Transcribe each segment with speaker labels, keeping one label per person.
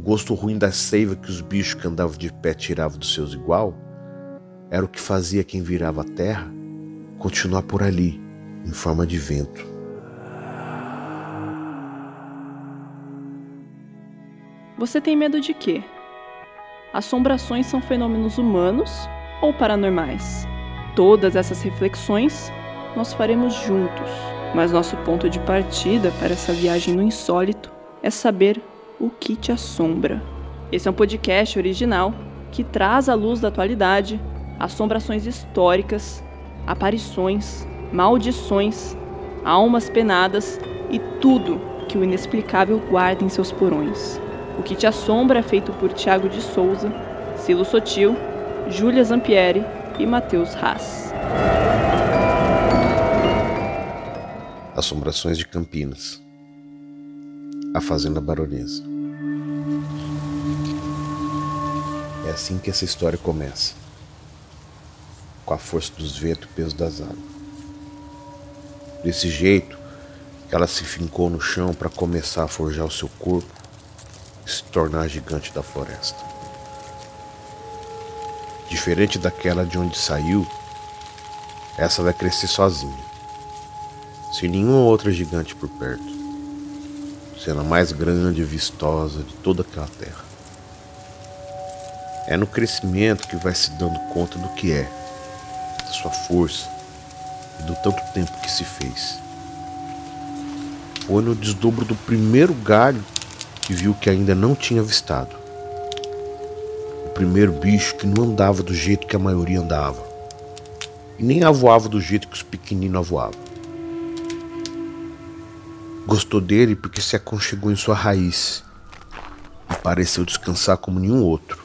Speaker 1: o gosto ruim da seiva que os bichos que andavam de pé tiravam dos seus igual, era o que fazia quem virava a terra continuar por ali, em forma de vento.
Speaker 2: Você tem medo de quê? Assombrações são fenômenos humanos ou paranormais? Todas essas reflexões nós faremos juntos, mas nosso ponto de partida para essa viagem no insólito é saber o que te assombra. Esse é um podcast original que traz à luz da atualidade assombrações históricas, aparições, maldições, almas penadas e tudo que o inexplicável guarda em seus porões. O que te assombra é feito por Tiago de Souza, Silo Sotil, Júlia Zampieri e Matheus Haas.
Speaker 1: Assombrações de Campinas. A Fazenda Baronesa. Assim que essa história começa. Com a força dos ventos e o peso das águas. Desse jeito, ela se fincou no chão para começar a forjar o seu corpo e se tornar a gigante da floresta. Diferente daquela de onde saiu, essa vai crescer sozinha, sem nenhuma outra gigante por perto, sendo a mais grande e vistosa de toda aquela terra. É no crescimento que vai se dando conta do que é, da sua força e do tanto tempo que se fez. Foi no desdobro do primeiro galho que viu que ainda não tinha avistado primeiro bicho que não andava do jeito que a maioria andava. E nem avoava do jeito que os pequeninos avoavam. Gostou dele porque se aconchegou em sua raiz e pareceu descansar como nenhum outro.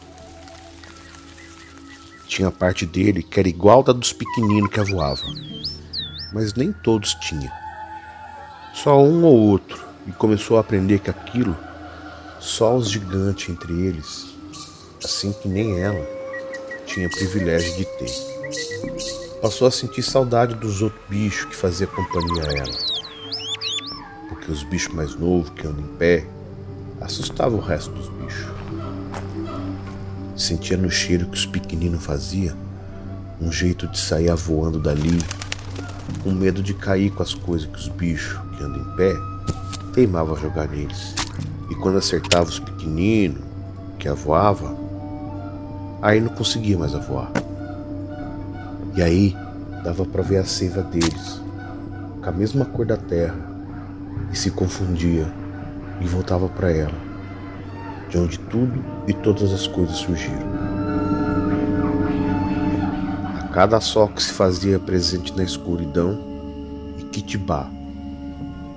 Speaker 1: Tinha parte dele que era igual da dos pequeninos que avoavam, mas nem todos tinham. Só um ou outro, e começou a aprender que aquilo, só os gigantes entre eles, assim que nem ela tinha privilégio de ter. Passou a sentir saudade dos outros bichos que faziam companhia a ela. Porque os bichos mais novos que andam em pé assustavam o resto dos bichos. Sentia no cheiro que os pequeninos faziam um jeito de sair voando dali, com medo de cair com as coisas que os bichos que andam em pé teimavam jogar neles. E quando acertava os pequeninos que avoava, Aí não conseguia mais voar. E aí dava para ver a seiva deles, com a mesma cor da terra, e se confundia e voltava para ela, de onde tudo e todas as coisas surgiram. A cada sol que se fazia presente na escuridão e Kitibá.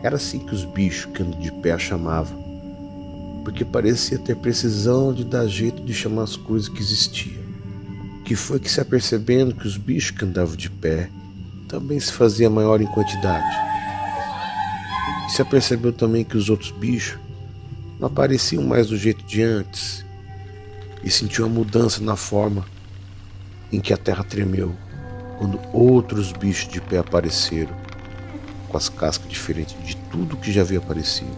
Speaker 1: Era assim que os bichos que andam de pé a chamavam porque parecia ter precisão de dar jeito de chamar as coisas que existiam. Que foi que se apercebendo que os bichos que andavam de pé também se fazia maior em quantidade. E se apercebeu também que os outros bichos não apareciam mais do jeito de antes e sentiu a mudança na forma em que a terra tremeu quando outros bichos de pé apareceram com as cascas diferentes de tudo que já havia aparecido.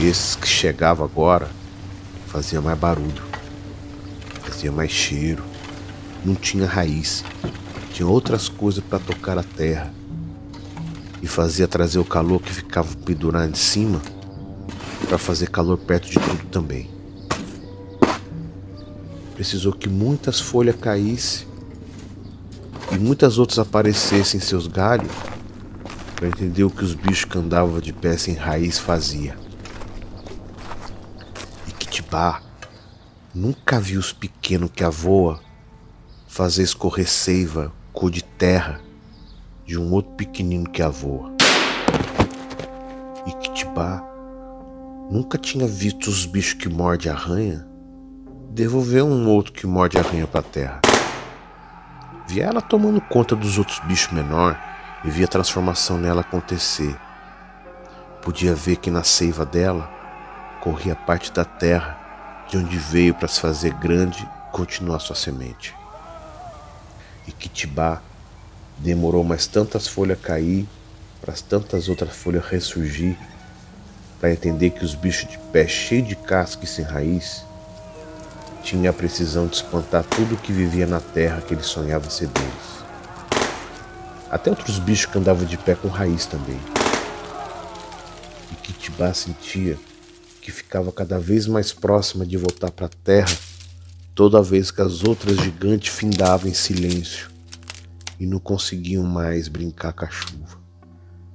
Speaker 1: Esses que chegavam agora fazia mais barulho, fazia mais cheiro, não tinha raiz, tinha outras coisas para tocar a terra e fazia trazer o calor que ficava pendurado em cima para fazer calor perto de tudo também. Precisou que muitas folhas caíssem e muitas outras aparecessem em seus galhos para entender o que os bichos que andavam de pé sem raiz faziam. Itibá nunca vi os pequenos que avoa fazer escorrer seiva cor de terra de um outro pequenino que avoa. E Kitibá nunca tinha visto os bichos que morde arranha devolver um outro que morde arranha para a terra. Via ela tomando conta dos outros bichos menor e via a transformação nela acontecer. Podia ver que na seiva dela corria parte da terra de onde veio para se fazer grande e continuar sua semente. E Kitibá Demorou mais tantas folhas cair, para as tantas outras folhas ressurgir, para entender que os bichos de pé cheios de casca e sem raiz tinha a precisão de espantar tudo que vivia na terra que ele sonhava ser deles. Até outros bichos que andavam de pé com raiz também. E Kitibá sentia que ficava cada vez mais próxima de voltar para a terra toda vez que as outras gigantes findavam em silêncio e não conseguiam mais brincar com a chuva.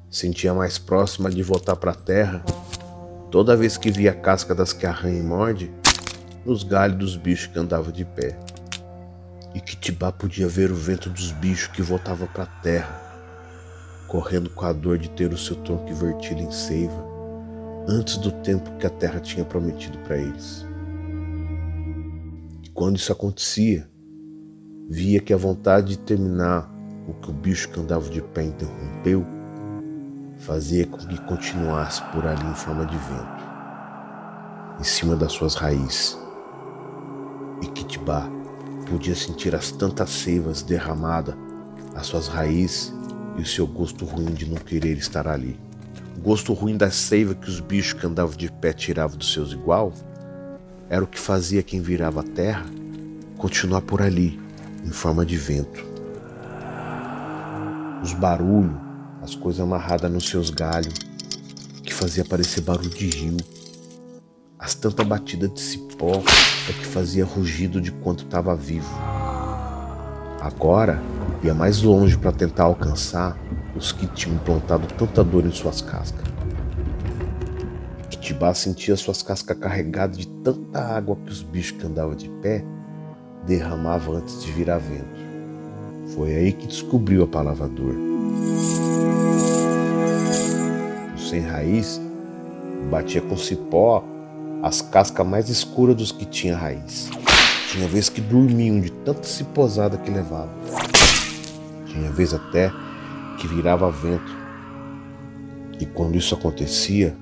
Speaker 1: Sentia mais próxima de voltar para a terra toda vez que via a casca das que arranha e morde nos galhos dos bichos que andavam de pé. E Kitibá podia ver o vento dos bichos que voltava para a terra, correndo com a dor de ter o seu tronco invertido em seiva, antes do tempo que a terra tinha prometido para eles. Quando isso acontecia, via que a vontade de terminar o que o bicho que andava de pé interrompeu fazia com que continuasse por ali em forma de vento, em cima das suas raízes e Kitibá podia sentir as tantas seivas derramadas, as suas raízes e o seu gosto ruim de não querer estar ali. O gosto ruim da seiva que os bichos que andavam de pé tiravam dos seus igual era o que fazia quem virava a terra continuar por ali, em forma de vento. Os barulhos, as coisas amarradas nos seus galhos, que fazia parecer barulho de rio, as tantas batidas de cipó é que fazia rugido de quanto estava vivo. Agora ia mais longe para tentar alcançar os que tinham plantado tanta dor em suas cascas. Kitibá sentia suas cascas carregadas de tanta água que os bichos que andavam de pé derramavam antes de virar vento. Foi aí que descobriu a palavra dor. O sem raiz batia com cipó as cascas mais escuras dos que tinha raiz. Tinha vez que dormiam de tanta ciposada que levavam. Tinha vez até que virava vento. E quando isso acontecia,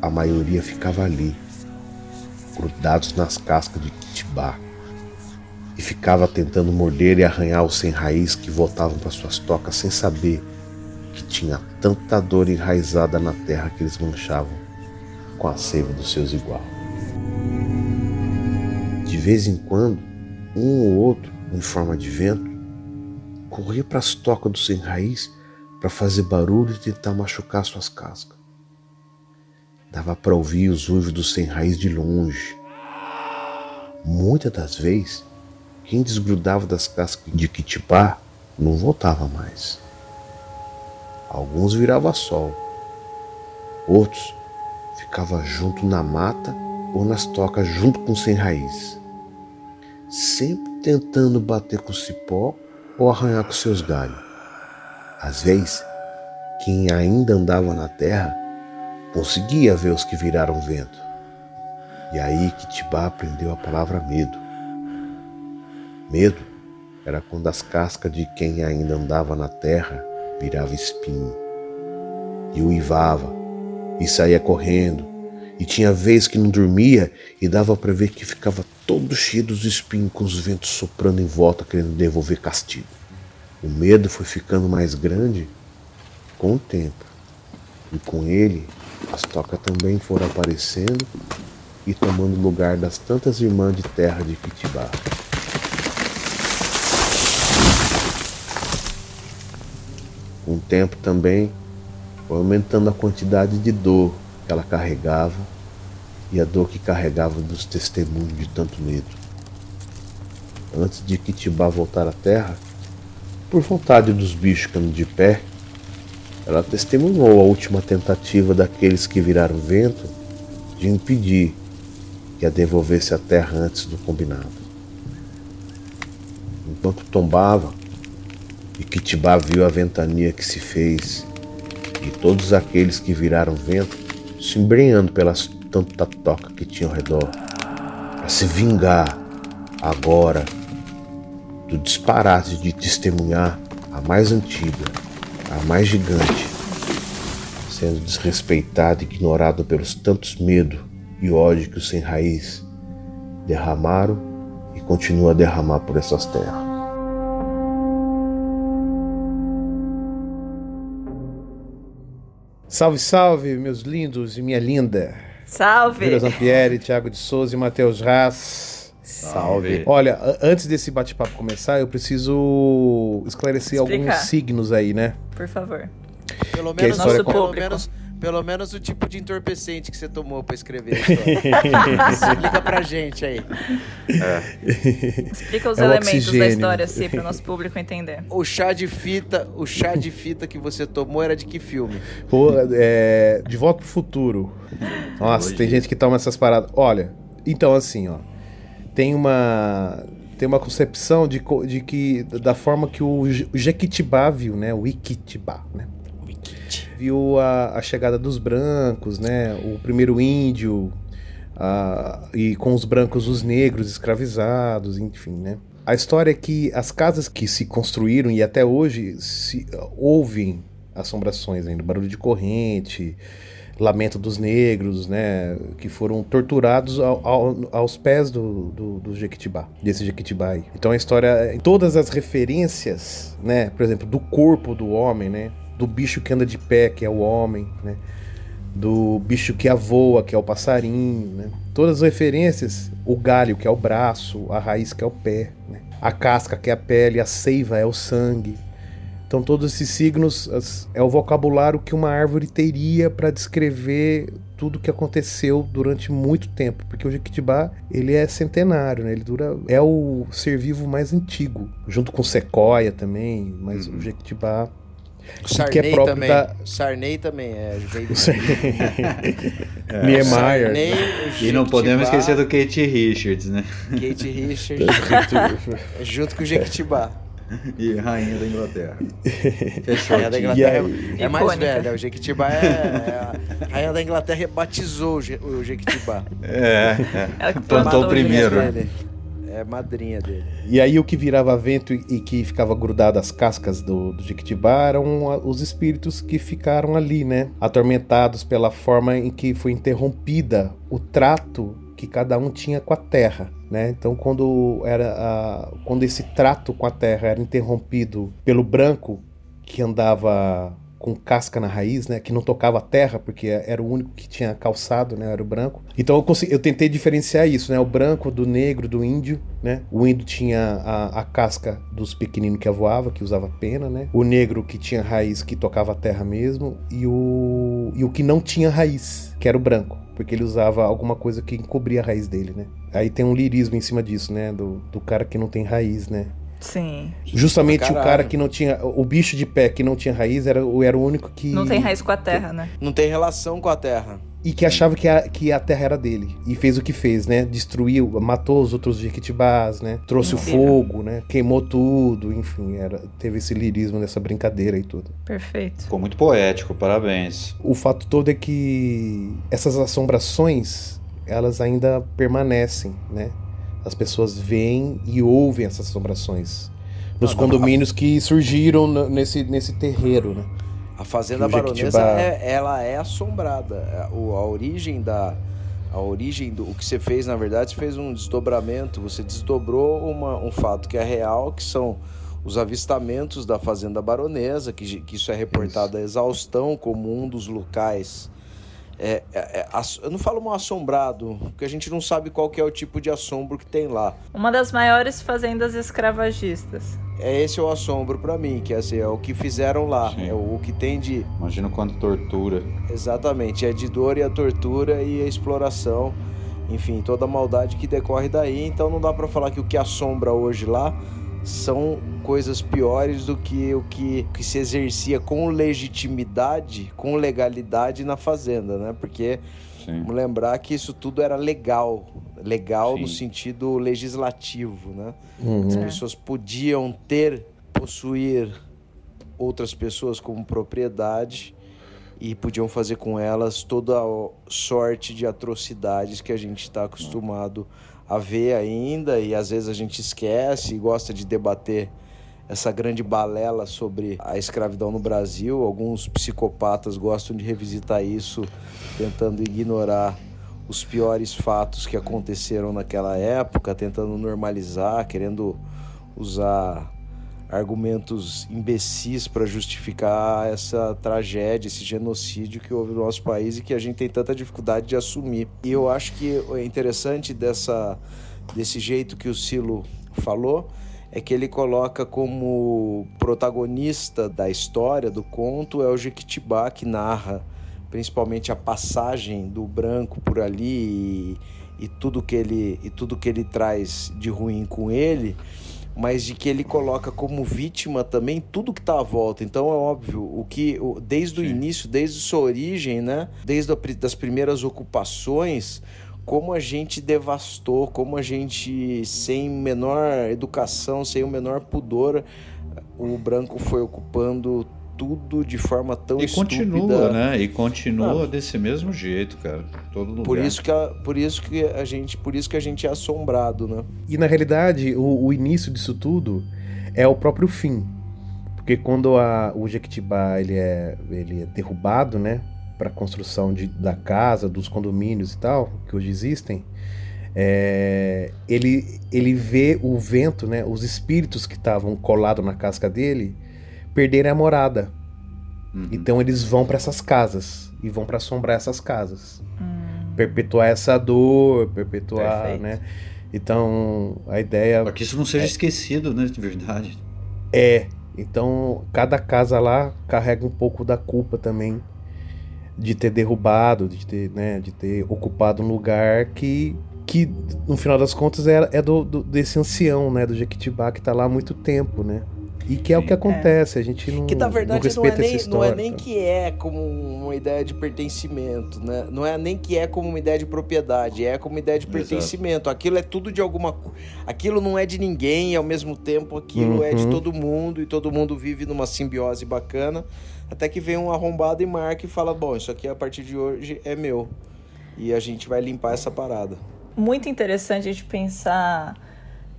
Speaker 1: a maioria ficava ali, grudados nas cascas de kitibá, e ficava tentando morder e arranhar os sem raiz que voltavam para suas tocas sem saber que tinha tanta dor enraizada na terra que eles manchavam com a seiva dos seus iguais. De vez em quando, um ou outro, em forma de vento, corria para as tocas do sem raiz para fazer barulho e tentar machucar suas cascas. Dava para ouvir os uivos do sem raiz de longe. Muitas das vezes, quem desgrudava das cascas de Kitipá não voltava mais. Alguns viravam sol, outros ficavam junto na mata ou nas tocas junto com sem raiz, sempre tentando bater com o cipó ou arranhar com seus galhos. Às vezes, quem ainda andava na terra conseguia ver os que viraram vento. E aí que Tibá aprendeu a palavra medo. Medo era quando as cascas de quem ainda andava na terra virava espinho. E uivava, e saía correndo, e tinha vez que não dormia e dava para ver que ficava todo cheio dos espinhos com os ventos soprando em volta querendo devolver castigo. O medo foi ficando mais grande com o tempo. E com ele as tocas também foram aparecendo e tomando lugar das tantas irmãs de terra de Pitibá. Com o tempo também foi aumentando a quantidade de dor que ela carregava e a dor que carregava dos testemunhos de tanto medo. Antes de Kitibá voltar à terra, por vontade dos bichos andam de pé, ela testemunhou a última tentativa daqueles que viraram vento de impedir que a devolvesse à terra antes do combinado. Enquanto tombava, Kitibá viu a ventania que se fez, e todos aqueles que viraram vento se embrenhando pelas tanta toca que tinha ao redor, para se vingar agora do disparate de testemunhar a mais antiga, a mais gigante, sendo desrespeitado e ignorado pelos tantos medo e ódio que os sem raiz derramaram e continuam a derramar por essas terras.
Speaker 3: Salve, salve, meus lindos e minha linda.
Speaker 4: Salve!
Speaker 3: Vila Zampieri, Tiago de Souza e Matheus Raz.
Speaker 5: Salve.
Speaker 3: Olha, antes desse bate-papo começar, eu preciso esclarecer
Speaker 4: Explicar.
Speaker 3: alguns signos aí, né?
Speaker 4: Por favor.
Speaker 5: Pelo
Speaker 3: Que
Speaker 5: menos,
Speaker 3: história
Speaker 5: pelo, menos, pelo menos o tipo de entorpecente que você tomou pra escrever a história. Explica pra gente aí.
Speaker 4: Explica os
Speaker 3: É
Speaker 4: elementos da
Speaker 3: oxigênio.
Speaker 4: história, assim, para o nosso público entender.
Speaker 5: O chá de fita, o chá de fita que você tomou era de que filme?
Speaker 3: Pô, é, de volta pro futuro. Nossa, tem gente que toma essas paradas. Olha, então assim, ó. Tem uma tem uma concepção de, de que da forma que o, Je- o Jequitibá viu, né? O Iquitibá, né? Viu a, a chegada dos brancos, né? O primeiro índio e com os brancos os negros escravizados, enfim, né? A história é que as casas que se construíram e até hoje se ouvem assombrações ainda, barulho de corrente, lamento dos negros, né, que foram torturados ao- ao- aos pés do, do, do Jequitibá, desse Jequitibá aí. Então a história, todas as referências, né, por exemplo, do corpo do homem, né, do bicho que anda de pé, que é o homem, né, do bicho que voa, que é o passarinho, né? Todas as referências, o galho, que é o braço, a raiz, que é o pé, né? a casca, que é a pele, a seiva é o sangue. Então todos esses signos as- é o vocabulário que uma árvore teria para descrever tudo que aconteceu durante muito tempo, porque o Jequitibá ele é centenário, né? Ele dura é o ser vivo mais antigo, junto com o sequoia também, mas o Jequitibá
Speaker 5: O
Speaker 3: que é
Speaker 5: Sarney
Speaker 3: próprio
Speaker 5: também.
Speaker 3: da-
Speaker 5: O Sarney também é. Veio do...
Speaker 3: Niemeyer.
Speaker 5: Sarney, o
Speaker 6: E não podemos esquecer do Kate Richards, né?
Speaker 5: Kate Richards junto com o Jequitibá.
Speaker 6: E Rainha da Inglaterra. Fechou.
Speaker 5: Rainha da. Inglaterra
Speaker 3: aí?
Speaker 5: é mais velha. O Jequitibá é, é a Rainha da Inglaterra batizou o, Je, o Jequitibá.
Speaker 6: É,
Speaker 4: Ela
Speaker 6: é.
Speaker 4: que
Speaker 6: Plantou primeiro.
Speaker 4: o
Speaker 5: Dele. É madrinha dele.
Speaker 3: E aí o que virava vento e, que ficava grudado às cascas do, do Jequitibá eram os espíritos que ficaram ali, né? Atormentados pela forma em que foi interrompida o trato que cada um tinha com a terra, né? Então quando era a- quando esse trato com a terra era interrompido pelo branco que andava com casca na raiz, né, que não tocava a terra porque era o único que tinha calçado, né, era o branco. Então eu, consegui- eu tentei diferenciar isso, né, o branco do negro, do índio, né. O índio tinha a, a casca dos pequeninos que voava, que usava pena, né. O negro que tinha raiz, que tocava a terra mesmo, e o e o que não tinha raiz, que era o branco, porque ele usava alguma coisa que encobria a raiz dele, né. Aí tem um lirismo em cima disso, né, do, do cara que não tem raiz, né.
Speaker 4: Sim.
Speaker 3: Justamente o cara que não tinha. O bicho de pé que não tinha raiz era, o- era o único que.
Speaker 4: Não tem raiz com a terra, né?
Speaker 5: Não tem relação com a Terra.
Speaker 3: E que achava que a, que a terra era dele. E fez o que fez, né? Destruiu, matou os outros jequitibás, né? Trouxe
Speaker 4: Incrível.
Speaker 3: o fogo, né? Queimou tudo, enfim. Era, teve esse lirismo nessa brincadeira e tudo.
Speaker 4: Perfeito.
Speaker 6: Ficou muito poético, parabéns.
Speaker 3: O fato todo é que essas assombrações, elas ainda permanecem, né? As pessoas veem e ouvem essas assombrações. Nos
Speaker 5: Não, não,
Speaker 3: condomínios que surgiram nesse, nesse terreiro, né?
Speaker 5: A Fazenda Baronesa, é, ela é assombrada. É, o- A origem da... A origem do o que você fez, na verdade, você fez um desdobramento. Você desdobrou uma, um fato que é real, que são os avistamentos da Fazenda Baronesa, que, que isso é reportado a exaustão como um dos locais. É, é, é, eu não falo mal assombrado, porque a gente não sabe qual que é o tipo de assombro que tem lá.
Speaker 4: Uma das maiores fazendas escravagistas.
Speaker 5: É esse o assombro pra mim, que é, assim, é o que fizeram lá,
Speaker 6: Sim.
Speaker 5: é o, o que tem de
Speaker 6: Imagina o quanto tortura.
Speaker 5: Exatamente, é de dor e a tortura e a exploração, enfim, toda a maldade que decorre daí. Então não dá pra falar que o que assombra hoje lá são coisas piores do que o que, que se exercia com legitimidade, com legalidade na fazenda, né? Porque
Speaker 6: Sim.
Speaker 5: vamos lembrar que isso tudo era legal, legal no
Speaker 6: Sim.
Speaker 5: sentido legislativo, né?
Speaker 3: Uhum.
Speaker 5: As pessoas podiam ter, possuir outras pessoas como propriedade e podiam fazer com elas toda a sorte de atrocidades que a gente está acostumado a ver ainda e às vezes a gente esquece e gosta de debater essa grande balela sobre a escravidão no Brasil. Alguns psicopatas gostam de revisitar isso, tentando ignorar os piores fatos que aconteceram naquela época, tentando normalizar, querendo usar argumentos imbecis para justificar essa tragédia, esse genocídio que houve no nosso país e que a gente tem tanta dificuldade de assumir. E eu acho que é interessante dessa, desse jeito que o Silo falou é que ele coloca como protagonista da história, do conto, é o Jequitibá que narra principalmente a passagem do branco por ali e, e tudo que ele e tudo que ele traz de ruim com ele mas de que ele coloca como vítima também tudo que está à volta. Então é óbvio, o que desde o início, desde sua origem, né, desde a, das primeiras ocupações, como a gente devastou, como a gente sem menor educação, sem o menor pudor, o branco foi ocupando tudo de forma tão
Speaker 6: e
Speaker 5: estúpida.
Speaker 6: continua, né? E continua ah. desse mesmo jeito, cara. Todo lugar.
Speaker 5: Por isso que a, por isso que a gente, por isso que a gente é assombrado, né?
Speaker 3: E na realidade, o, o início disso tudo é o próprio fim. Porque quando a, o Jequitibá ele é, ele é derrubado, né, para a construção de, da casa, dos condomínios e tal, que hoje existem, é, ele, ele vê o vento, né, os espíritos que estavam colados na casca dele, perderem a morada. Uhum. Então eles vão para essas casas e vão para assombrar essas casas. Uhum. Perpetuar essa dor, perpetuar, Perfeito. né? Então, a ideia
Speaker 6: Para que isso não seja é, esquecido, né, de verdade.
Speaker 3: É. Então, cada casa lá carrega um pouco da culpa também de ter derrubado, de ter, né, de ter ocupado um lugar que que no final das contas é, é do, do, desse ancião, né, do Jequitibá que está lá há muito tempo, né? E que é o que acontece, é. a gente não
Speaker 5: Que na verdade
Speaker 3: não,
Speaker 5: não, é nem, não é nem que é como uma ideia de pertencimento, né? Não é nem que é como uma ideia de propriedade, é como uma ideia de pertencimento. Exato. Aquilo é tudo de alguma aquilo não é de ninguém e ao mesmo tempo aquilo uhum. é de uhum. todo mundo e todo mundo vive numa simbiose bacana, até que vem um arrombado e marca e fala: "Bom, isso aqui a partir de hoje é meu". E a gente vai limpar essa parada.
Speaker 4: Muito interessante a gente pensar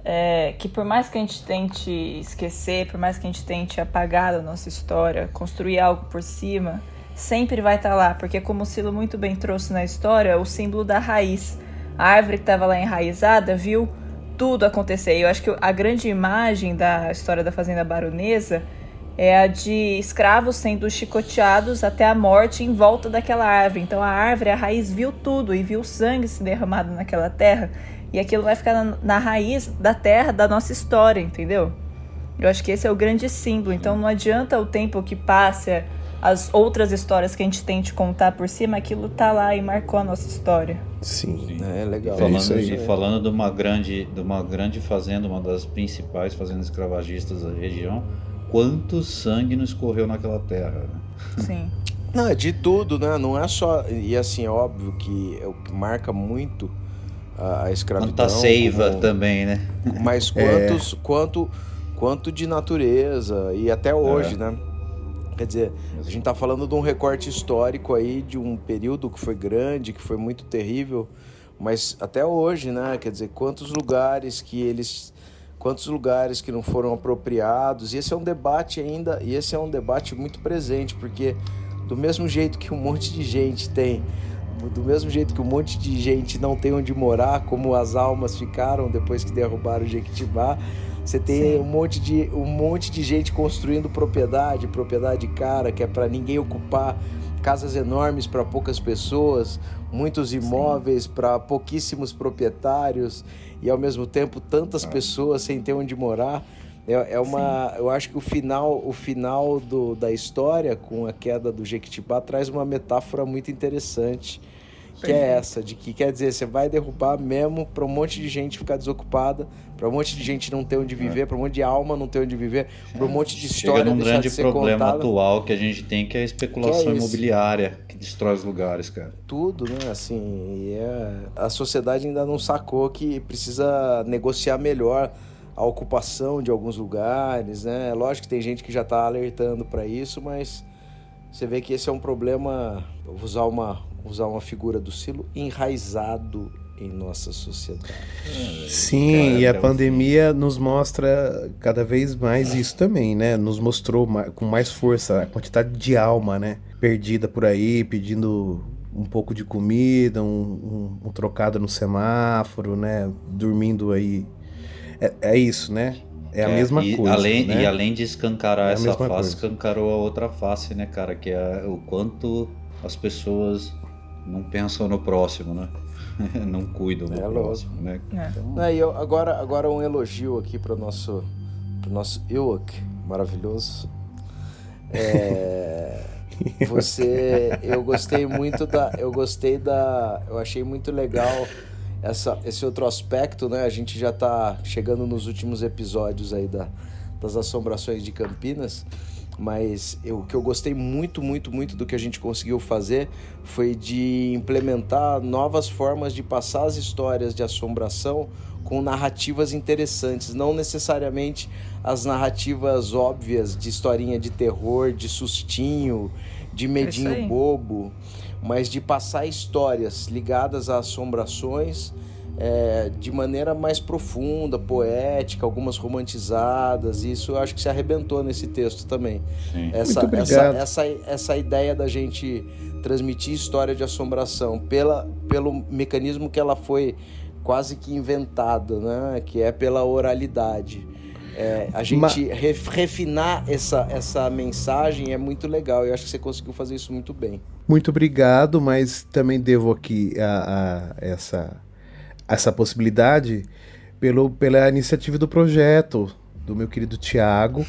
Speaker 4: é, que por mais que a gente tente esquecer, por mais que a gente tente apagar da nossa história, construir algo por cima, sempre vai estar tá lá, porque como o Silo muito bem trouxe na história, o símbolo da raiz. A árvore que estava lá enraizada viu tudo acontecer. E eu acho que a grande imagem da história da Fazenda Baronesa é a de escravos sendo chicoteados até a morte em volta daquela árvore. Então a árvore, a raiz, viu tudo e viu sangue se derramado naquela terra. E aquilo vai ficar na, na raiz da terra da nossa história, entendeu? Eu acho que esse é o grande símbolo. Então não adianta o tempo que passe, as outras histórias que a gente tente contar por cima, aquilo tá lá e marcou a nossa história.
Speaker 3: Sim,
Speaker 5: Sim. é legal.
Speaker 6: E falando, é e falando de uma grande, de uma grande fazenda, uma das principais fazendas escravagistas da região, quanto sangue não escorreu naquela terra?
Speaker 4: Né? Sim.
Speaker 5: Não, é de tudo, né? Não é só. E assim, é óbvio que é o que marca muito a, a escravidão.
Speaker 6: Quanta seiva como, também, né?
Speaker 5: Mas quantos, é. quanto, quanto de natureza e até hoje, é. né? Quer dizer, a gente está falando de um recorte histórico aí de um período que foi grande, que foi muito terrível, mas até hoje, né? Quer dizer, quantos lugares que eles quantos lugares que não foram apropriados. E esse é um debate ainda, e esse é um debate muito presente, porque do mesmo jeito que um monte de gente tem do mesmo jeito que um monte de gente não tem onde morar, como as almas ficaram depois que derrubaram o Jequitibá, você tem Sim. um monte, de, um monte de gente construindo propriedade, propriedade cara, que é para ninguém ocupar, casas enormes para poucas pessoas, muitos imóveis para pouquíssimos proprietários e ao mesmo tempo tantas ah. pessoas sem ter onde morar. É, é uma, Sim. eu acho que o final, o final do, da história com a queda do Jequitibá traz uma metáfora muito interessante, que é essa, de que quer dizer, você vai derrubar mesmo para um monte de gente ficar desocupada, para um monte de gente não ter onde é. viver, é. para um monte de alma não ter onde viver, para um monte de história
Speaker 6: Chega num grande
Speaker 5: de
Speaker 6: problema
Speaker 5: contada.
Speaker 6: atual que a gente tem, que é a especulação que é imobiliária, que destrói os lugares, cara.
Speaker 5: Tudo, né? Assim, é... a sociedade ainda não sacou que precisa negociar melhor a ocupação de alguns lugares, né? Lógico que tem gente que já está alertando para isso, mas você vê que esse é um problema, vou usar uma, usar uma figura do Silo, enraizado em nossa sociedade.
Speaker 3: Sim, Cara, e a pandemia nos mostra cada vez mais isso também, né? Nos mostrou com mais força a quantidade de alma, né? Perdida por aí, pedindo um pouco de comida, um, um, um trocado no semáforo, né? Dormindo aí é, é isso, né? é a mesma
Speaker 6: e,
Speaker 3: coisa.
Speaker 6: Além,
Speaker 3: né?
Speaker 6: E além de escancarar
Speaker 3: É
Speaker 6: essa face,
Speaker 3: coisa.
Speaker 6: escancarou a outra face, né, cara? Que é o quanto as pessoas não pensam no próximo, né? não cuidam do
Speaker 5: É louco.
Speaker 6: próximo, né?
Speaker 4: É.
Speaker 6: Então,
Speaker 5: Aí, eu- agora, agora um elogio aqui para o nosso, pro nosso Ewok maravilhoso. É, você, eu gostei muito da, eu gostei da, eu achei muito legal essa, esse outro aspecto, né? A gente já tá chegando nos últimos episódios aí da, das assombrações de Campinas, mas o que eu gostei muito, muito, muito do que a gente conseguiu fazer foi de implementar novas formas de passar as histórias de assombração com narrativas interessantes, não necessariamente as narrativas óbvias de historinha de terror, de sustinho, de medinho
Speaker 4: aí.
Speaker 5: bobo, mas de passar histórias ligadas a assombrações é, de maneira mais profunda, poética, algumas romantizadas. e Isso eu acho que se arrebentou nesse texto também.
Speaker 6: sim.
Speaker 5: Essa,
Speaker 3: Muito
Speaker 5: essa, essa, essa ideia da gente transmitir história de assombração pela, pelo mecanismo que ela foi quase que inventada, né? que é pela oralidade. É, a gente ref- refinar essa, essa mensagem é muito legal. Eu acho que você conseguiu fazer isso muito bem.
Speaker 3: Muito obrigado, mas também devo aqui a, a essa, essa possibilidade pelo, pela iniciativa do projeto do meu querido Tiago.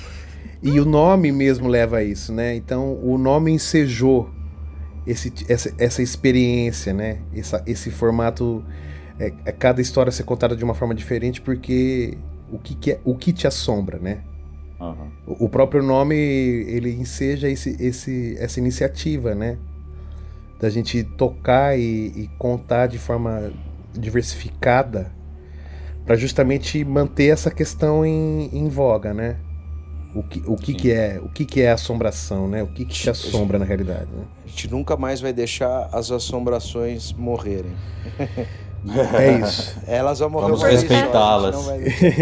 Speaker 3: E o nome mesmo leva a isso, né? Então o nome ensejou esse, essa, essa experiência, né? Essa, esse formato. É, é cada história ser contada de uma forma diferente, porque o que, que é, o que te assombra, né?
Speaker 6: Aham.
Speaker 3: O o próprio nome ele enseja esse, esse, essa iniciativa, né? Da gente tocar e, e contar de forma diversificada para justamente manter essa questão em, em voga, né? O que, o que, que é o que, que é assombração, né? O que, que te assombra na realidade, né?
Speaker 5: A gente nunca mais vai deixar as assombrações morrerem.
Speaker 3: É isso.
Speaker 5: Elas vão morrer
Speaker 6: Vamos respeitá-las.
Speaker 5: vai.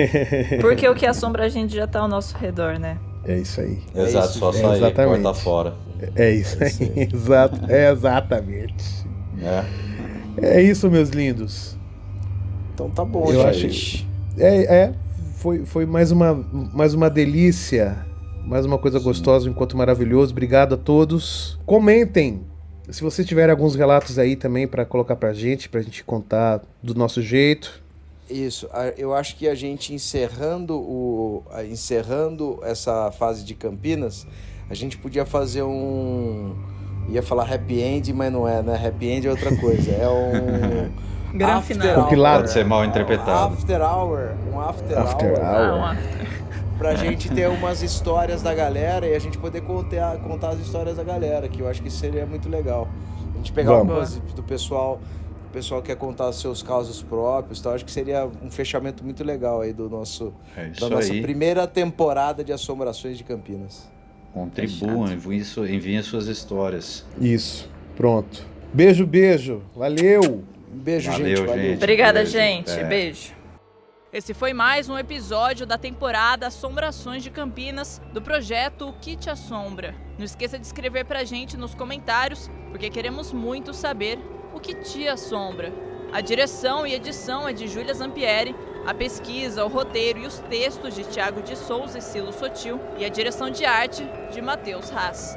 Speaker 4: Porque o que assombra a gente já tá ao nosso redor, né?
Speaker 3: É isso aí.
Speaker 5: É
Speaker 6: Exato,
Speaker 5: isso,
Speaker 6: só sair,
Speaker 3: Exatamente.
Speaker 6: porta fora.
Speaker 3: É isso aí. Exato, é exatamente.
Speaker 6: Né?
Speaker 3: É isso, meus lindos.
Speaker 5: Então tá bom,
Speaker 3: Eu
Speaker 5: gente.
Speaker 3: É, é foi, foi mais, uma, mais uma delícia, mais uma coisa gostosa, um encontro maravilhoso. Obrigado a todos. Comentem se vocês tiverem alguns relatos aí também para colocar pra gente, pra gente contar do nosso jeito.
Speaker 5: Isso, a- eu acho que a gente encerrando, o, a- encerrando essa fase de Campinas, a gente podia fazer um. Ia falar happy end, mas não é, né? Happy end é outra coisa. É um.
Speaker 4: Grande
Speaker 5: after
Speaker 4: final.
Speaker 5: hour.
Speaker 3: Compilado.
Speaker 6: Pode ser mal interpretado.
Speaker 5: After hour. Um after,
Speaker 3: After
Speaker 5: hour.
Speaker 3: hour.
Speaker 4: Ah, um after.
Speaker 5: Pra gente ter umas histórias da galera e a gente poder contar, contar as histórias da galera, que eu acho que seria muito legal. A gente pegar
Speaker 3: Vamos.
Speaker 5: algumas do pessoal. O pessoal quer contar os seus casos próprios, então acho que seria um fechamento muito legal aí do nosso
Speaker 6: É
Speaker 5: da nossa
Speaker 6: aí.
Speaker 5: primeira temporada de Assombrações de Campinas.
Speaker 6: Contribuam, enviem, su- enviem suas histórias.
Speaker 3: Isso, pronto. Beijo, beijo. Valeu!
Speaker 5: Beijo,
Speaker 6: Valeu,
Speaker 5: gente. Valeu.
Speaker 6: gente.
Speaker 4: Obrigada,
Speaker 6: Beijo.
Speaker 4: gente.
Speaker 6: É.
Speaker 4: Beijo. Esse foi mais um episódio da temporada Assombrações de Campinas do projeto O Que Te Assombra. Não esqueça de escrever pra gente nos comentários, porque queremos muito saber o que te assombra. A direção e edição é de Júlia Zampieri, a pesquisa, o roteiro e os textos de Tiago de Souza e Silo Sotil e a direção de arte de Matheus Haas.